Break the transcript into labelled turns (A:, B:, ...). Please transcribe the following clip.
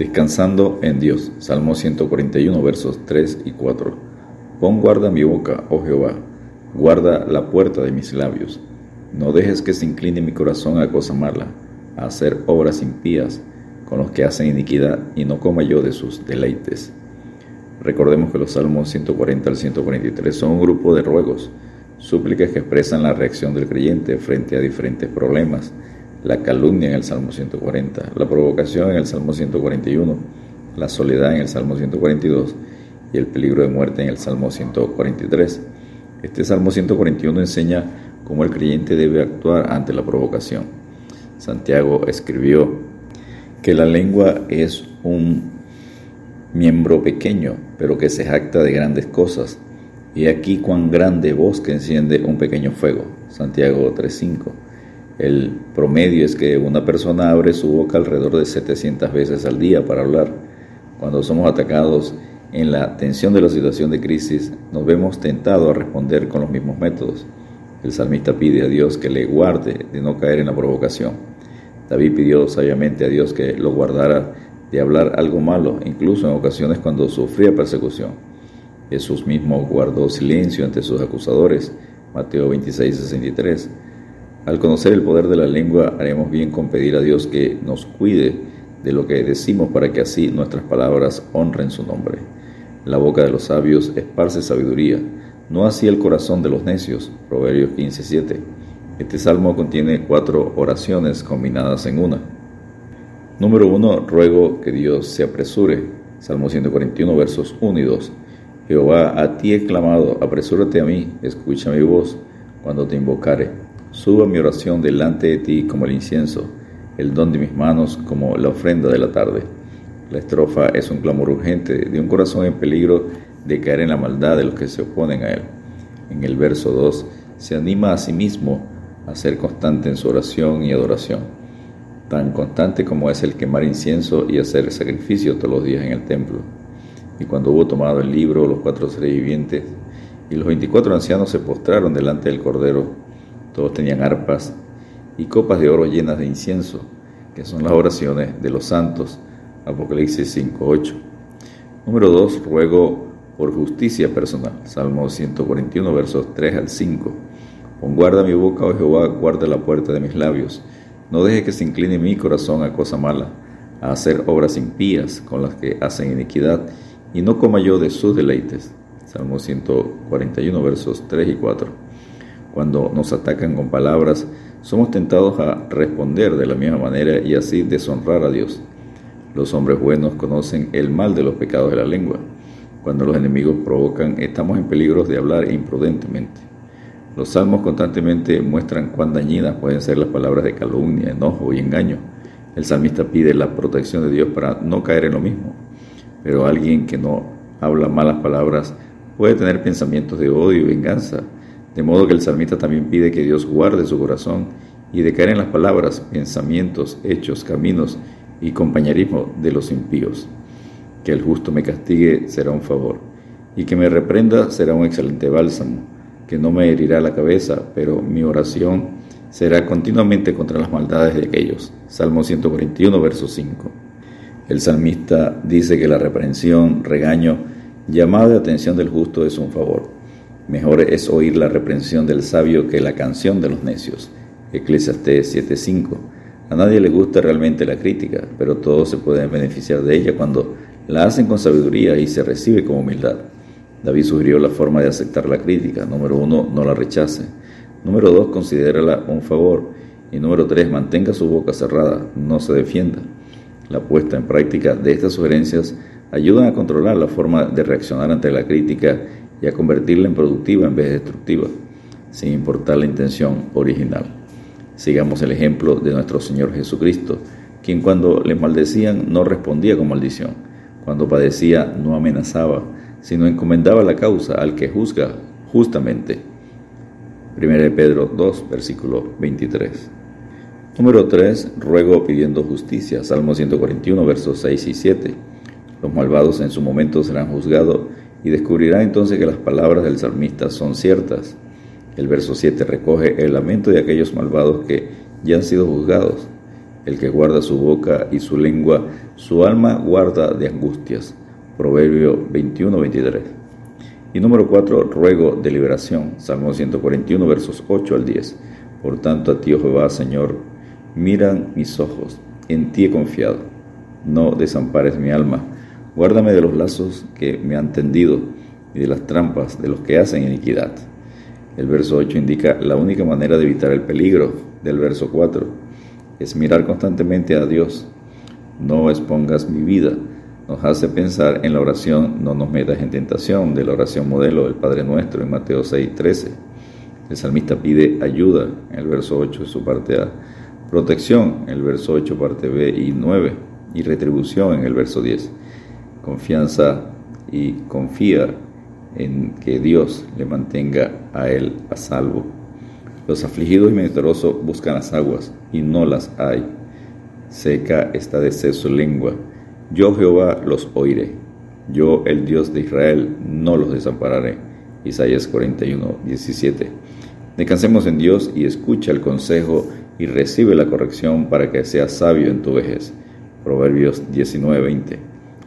A: Descansando en Dios. Salmo 141, versos 3 y 4. Pon guarda mi boca, oh Jehová, guarda la puerta de mis labios. No dejes que se incline mi corazón a cosa mala, a hacer obras impías con los que hacen iniquidad, y no coma yo de sus deleites. Recordemos que los Salmos 140 al 143 son un grupo de ruegos, súplicas que expresan la reacción del creyente frente a diferentes problemas la calumnia en el Salmo 140, la provocación en el Salmo 141, la soledad en el Salmo 142 y el peligro de muerte en el Salmo 143. Este Salmo 141 enseña cómo el creyente debe actuar ante la provocación. Santiago escribió que la lengua es un miembro pequeño, pero que se jacta de grandes cosas. Y aquí cuán grande voz que enciende un pequeño fuego. Santiago 3.5. El promedio es que una persona abre su boca alrededor de 700 veces al día para hablar. Cuando somos atacados en la tensión de la situación de crisis, nos vemos tentados a responder con los mismos métodos. El salmista pide a Dios que le guarde de no caer en la provocación. David pidió sabiamente a Dios que lo guardara de hablar algo malo, incluso en ocasiones cuando sufría persecución. Jesús mismo guardó silencio ante sus acusadores. Mateo 26, 63. Al conocer el poder de la lengua, haremos bien con pedir a Dios que nos cuide de lo que decimos para que así nuestras palabras honren su nombre. La boca de los sabios esparce sabiduría, no así el corazón de los necios. Proverbios 15:7. Este salmo contiene cuatro oraciones combinadas en una. Número 1. Ruego que Dios se apresure. Salmo 141, versos 1 y 2. Jehová, a ti he clamado, apresúrate a mí, escucha mi voz cuando te invocare. Suba mi oración delante de ti como el incienso, el don de mis manos como la ofrenda de la tarde. La estrofa es un clamor urgente de un corazón en peligro de caer en la maldad de los que se oponen a él. En el verso 2 se anima a sí mismo a ser constante en su oración y adoración, tan constante como es el quemar incienso y hacer sacrificio todos los días en el templo. Y cuando hubo tomado el libro, los cuatro seres vivientes y los veinticuatro ancianos se postraron delante del Cordero todos tenían arpas y copas de oro llenas de incienso, que son las oraciones de los santos. Apocalipsis 5.8. Número 2. Ruego por justicia personal. Salmo 141, versos 3 al 5. Pon guarda mi boca, oh Jehová, guarda la puerta de mis labios. No deje que se incline mi corazón a cosa mala, a hacer obras impías con las que hacen iniquidad, y no coma yo de sus deleites. Salmo 141, versos 3 y 4. Cuando nos atacan con palabras, somos tentados a responder de la misma manera y así deshonrar a Dios. Los hombres buenos conocen el mal de los pecados de la lengua. Cuando los enemigos provocan, estamos en peligro de hablar imprudentemente. Los salmos constantemente muestran cuán dañinas pueden ser las palabras de calumnia, enojo y engaño. El salmista pide la protección de Dios para no caer en lo mismo. Pero alguien que no habla malas palabras puede tener pensamientos de odio y venganza de modo que el salmista también pide que Dios guarde su corazón y de caer en las palabras, pensamientos, hechos, caminos y compañerismo de los impíos. Que el justo me castigue será un favor, y que me reprenda será un excelente bálsamo, que no me herirá la cabeza, pero mi oración será continuamente contra las maldades de aquellos. Salmo 141, verso 5. El salmista dice que la reprensión, regaño, llamada de atención del justo es un favor Mejor es oír la reprensión del sabio que la canción de los necios. Eclesiastes 7:5. A nadie le gusta realmente la crítica, pero todos se pueden beneficiar de ella cuando la hacen con sabiduría y se recibe con humildad. David sugirió la forma de aceptar la crítica. Número uno, no la rechace. Número dos, considérala un favor. Y número tres, mantenga su boca cerrada, no se defienda. La puesta en práctica de estas sugerencias ayudan a controlar la forma de reaccionar ante la crítica y a convertirla en productiva en vez de destructiva, sin importar la intención original. Sigamos el ejemplo de nuestro Señor Jesucristo, quien cuando le maldecían no respondía con maldición, cuando padecía no amenazaba, sino encomendaba la causa al que juzga justamente. 1 Pedro 2, versículo 23. Número 3. Ruego pidiendo justicia. Salmo 141, versos 6 y 7. Los malvados en su momento serán juzgados y descubrirá entonces que las palabras del salmista son ciertas. El verso 7 recoge el lamento de aquellos malvados que ya han sido juzgados El que guarda su boca y su lengua, su alma guarda de angustias. Proverbio 21-23. Y número 4, ruego de liberación. Salmo 141, versos 8 al 10. Por tanto, a ti, oh Jehová, Señor, miran mis ojos, en ti he confiado. No desampares mi alma. Guárdame de los lazos que me han tendido y de las trampas de los que hacen iniquidad. El verso 8 indica la única manera de evitar el peligro del verso 4. Es mirar constantemente a Dios. No expongas mi vida. Nos hace pensar en la oración, no nos metas en tentación, de la oración modelo del Padre Nuestro en Mateo 6, 13. El salmista pide ayuda en el verso 8 de su parte A, protección en el verso 8 parte B y 9 y retribución en el verso 10. Confianza y confía en que Dios le mantenga a él a salvo. Los afligidos y menesterosos buscan las aguas y no las hay. Seca está de su lengua. Yo Jehová los oiré. Yo el Dios de Israel no los desampararé. Isaías 41, 17. Descansemos en Dios y escucha el consejo y recibe la corrección para que seas sabio en tu vejez. Proverbios 19, 20.